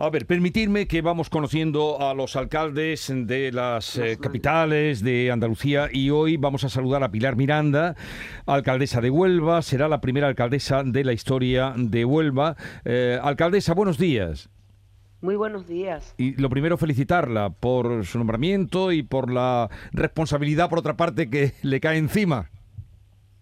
A ver, permitirme que vamos conociendo a los alcaldes de las eh, capitales de Andalucía y hoy vamos a saludar a Pilar Miranda, alcaldesa de Huelva, será la primera alcaldesa de la historia de Huelva. Eh, alcaldesa, buenos días. Muy buenos días. Y lo primero, felicitarla por su nombramiento y por la responsabilidad, por otra parte, que le cae encima.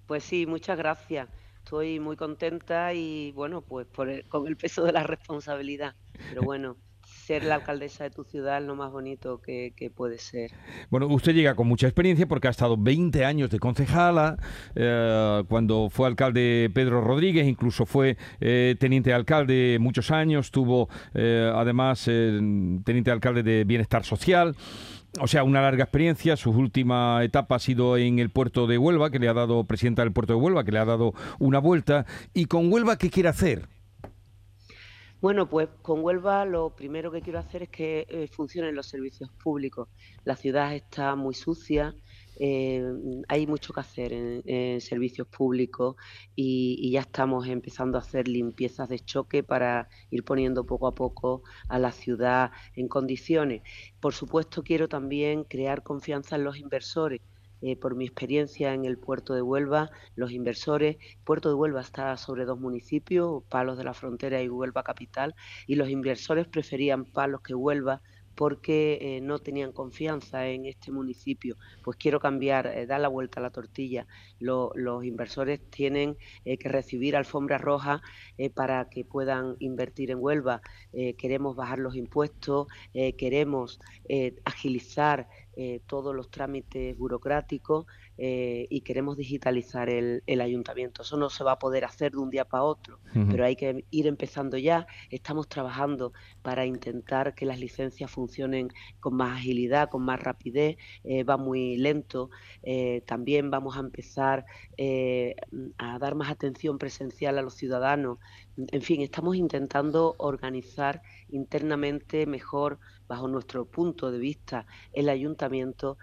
Pues sí, muchas gracias. Estoy muy contenta y bueno, pues con el peso de la responsabilidad. Pero bueno, ser la alcaldesa de tu ciudad es lo más bonito que, puede ser. Bueno, usted llega con mucha experiencia porque ha estado 20 años de concejala, eh, cuando fue alcalde Pedro Rodríguez, incluso fue eh, teniente alcalde muchos años, tuvo eh, además teniente alcalde de Bienestar Social o sea, una larga experiencia. Su última etapa ha sido en el puerto de Huelva, que le ha dado presidenta del puerto de Huelva, que le ha dado una vuelta. ¿Y con Huelva qué quiere hacer? Bueno, pues con Huelva lo primero que quiero hacer es que eh, funcionen los servicios públicos. La ciudad está muy sucia, eh, hay mucho que hacer en, servicios públicos y, ya estamos empezando a hacer limpiezas de choque para ir poniendo poco a poco a la ciudad en condiciones. Por supuesto, quiero también crear confianza en los inversores. Eh, por mi experiencia en el puerto de Huelva, los inversores, Puerto de Huelva está sobre dos municipios, Palos de la Frontera y Huelva Capital, y los inversores preferían Palos que Huelva porque eh, no tenían confianza en este municipio. Pues quiero cambiar, eh, dar la vuelta a la tortilla. los inversores tienen eh, que recibir alfombra roja para que puedan invertir en Huelva. queremos bajar los impuestos, queremos agilizar todos los trámites burocráticos. Eh, y queremos digitalizar el, ayuntamiento. Eso no se va a poder hacer de un día para otro, pero hay que ir empezando ya. Estamos trabajando para intentar que las licencias funcionen con más agilidad, con más rapidez. Eh, va muy lento. Eh, también vamos a empezar a dar más atención presencial a los ciudadanos. En fin, estamos intentando organizar internamente mejor, bajo nuestro punto de vista, el ayuntamiento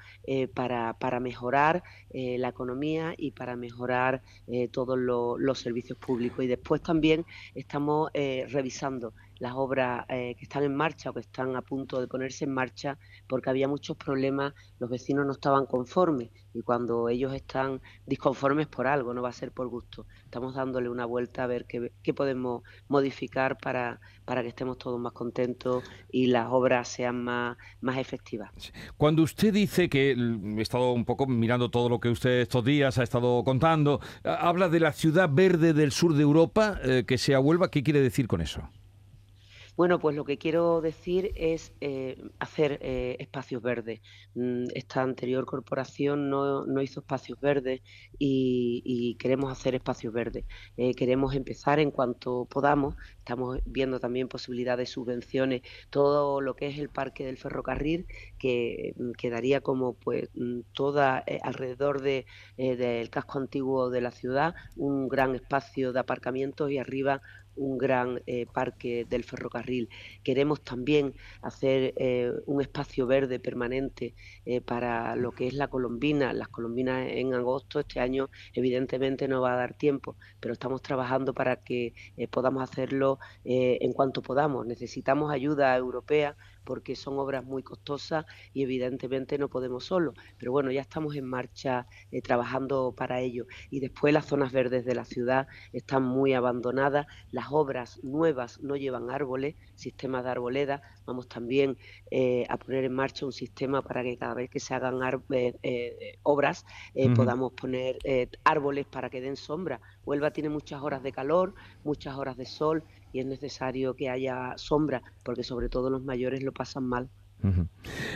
para, para mejorar eh, la economía y para mejorar eh, todos los servicios públicos. Y después también estamos eh, revisando las obras que están en marcha o que están a punto de ponerse en marcha porque había muchos problemas, los vecinos no estaban conformes y cuando ellos están disconformes por algo, no va a ser por gusto. Estamos dándole una vuelta a ver qué, podemos modificar para, para que estemos todos más contentos y las obras sean más, más efectivas. Cuando usted dice que he estado un poco mirando todo lo que usted estos días ha estado contando. Habla de la ciudad verde del sur de Europa, eh, que sea Huelva. ¿Qué quiere decir con eso? Bueno, pues lo que quiero decir es eh, hacer eh, espacios verdes. Mm, esta anterior corporación no, hizo espacios verdes y, queremos hacer espacios verdes. Eh, queremos empezar en cuanto podamos. Estamos viendo también posibilidades de subvenciones, todo lo que es el parque del ferrocarril, que mm, quedaría como pues mm, toda alrededor de, del casco antiguo de la ciudad, un gran espacio de aparcamientos y arriba un gran eh, parque del ferrocarril. Queremos también hacer eh, un espacio verde permanente eh, para lo que es la colombina. Las colombinas en agosto, este año evidentemente no va a dar tiempo, pero estamos trabajando para que podamos hacerlo en cuanto podamos. Necesitamos ayuda europea porque son obras muy costosas y evidentemente no podemos solo. Pero bueno, ya estamos en marcha trabajando para ello. Y después las zonas verdes de la ciudad están muy abandonadas, obras nuevas no llevan árboles, sistemas de arboleda. Vamos también eh, a poner en marcha un sistema para que cada vez que se hagan eh, obras podamos poner árboles para que den sombra. Huelva tiene muchas horas de calor, muchas horas de sol y es necesario que haya sombra, porque sobre todo los mayores lo pasan mal.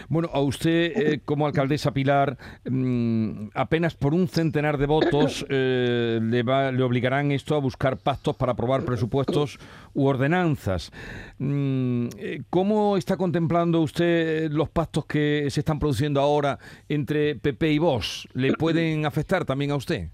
Bueno, a usted eh, como alcaldesa Pilar, mm, apenas por un centenar de votos eh, le, le, obligarán esto a buscar pactos para aprobar presupuestos u ordenanzas. Mm, eh, ¿Cómo está contemplando usted los pactos que se están produciendo ahora entre PP y Vox? ¿Le pueden afectar también a usted?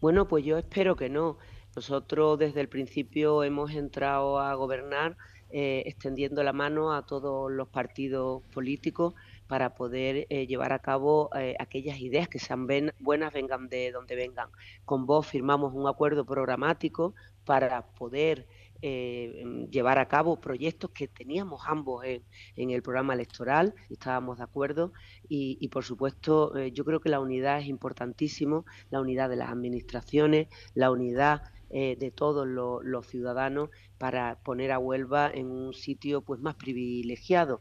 Bueno, pues yo espero que no. Nosotros desde el principio hemos entrado a gobernar eh, extendiendo la mano a todos los partidos políticos para poder eh, llevar a cabo eh, aquellas ideas que sean buenas, vengan de donde vengan. Con vos firmamos un acuerdo programático para poder llevar a cabo proyectos que teníamos ambos en, el programa electoral, estábamos de acuerdo y, por supuesto yo creo que la unidad es importantísimo, la unidad de las administraciones, la unidad de todos los, ciudadanos para poner a Huelva en un sitio pues más privilegiado,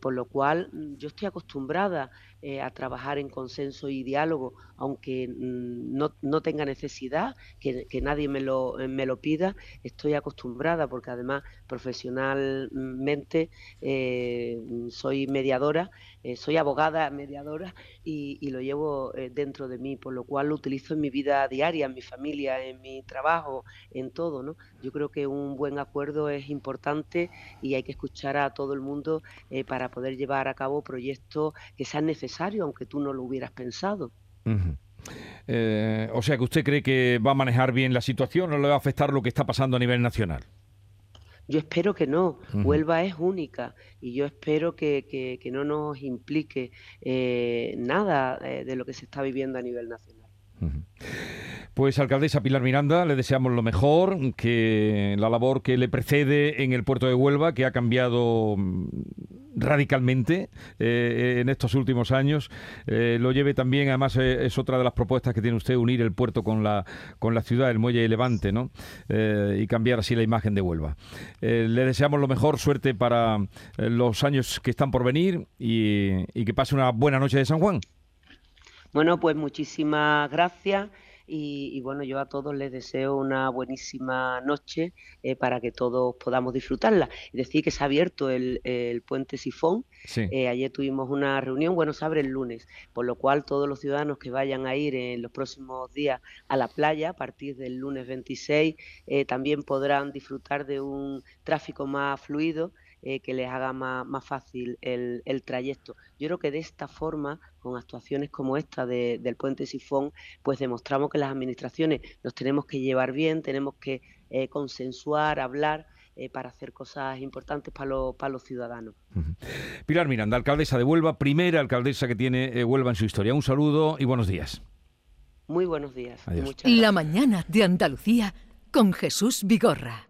por lo cual mm, yo estoy acostumbrada eh, a trabajar en consenso y diálogo, aunque mm, no, no, tenga necesidad, que, nadie me lo, eh, me lo, pida, estoy acostumbrada porque además profesionalmente eh, soy mediadora, soy abogada mediadora y, y lo llevo dentro de mí, por lo cual lo utilizo en mi vida diaria, en mi familia, en mi trabajo, en todo. ¿no? Yo creo que un buen acuerdo es importante y hay que escuchar a todo el mundo para poder llevar a cabo proyectos que sean necesarios aunque tú no lo hubieras pensado. Eh, o sea que usted cree que va a manejar bien la situación o le va a afectar lo que está pasando a nivel nacional. Yo espero que no. Huelva es única y yo espero que, no nos implique eh, nada eh, de lo que se está viviendo a nivel nacional. Pues alcaldesa Pilar Miranda, le deseamos lo mejor, que la labor que le precede en el puerto de Huelva, que ha cambiado mm, radicalmente eh, en estos últimos años, eh, lo lleve también, además eh, es otra de las propuestas que tiene usted, unir el puerto con la, con la ciudad, el muelle de Levante, ¿no? y cambiar así la imagen de Huelva. le deseamos lo mejor, suerte para los años que están por venir y, y que pase una buena noche de San Juan. Bueno, pues muchísimas gracias y, bueno, yo a todos les deseo una buenísima noche eh, para que todos podamos disfrutarla. Es decir, que se ha abierto el, puente Sifón. Eh, ayer tuvimos una reunión, bueno, se abre el lunes, por lo cual todos los ciudadanos que vayan a ir en los próximos días a la playa a partir del lunes 26 eh, también podrán disfrutar de un tráfico más fluido eh, que les haga más, fácil el, trayecto. Yo creo que de esta forma, con actuaciones como esta del puente Sifón, pues demostramos que las administraciones nos tenemos que llevar bien, tenemos que eh, consensuar, hablar. Eh, para hacer cosas importantes para, para los ciudadanos. Pilar Miranda, alcaldesa de Huelva, primera alcaldesa que tiene Huelva en su historia. Un saludo y buenos días. Muy buenos días. La mañana de Andalucía con Jesús Vigorra.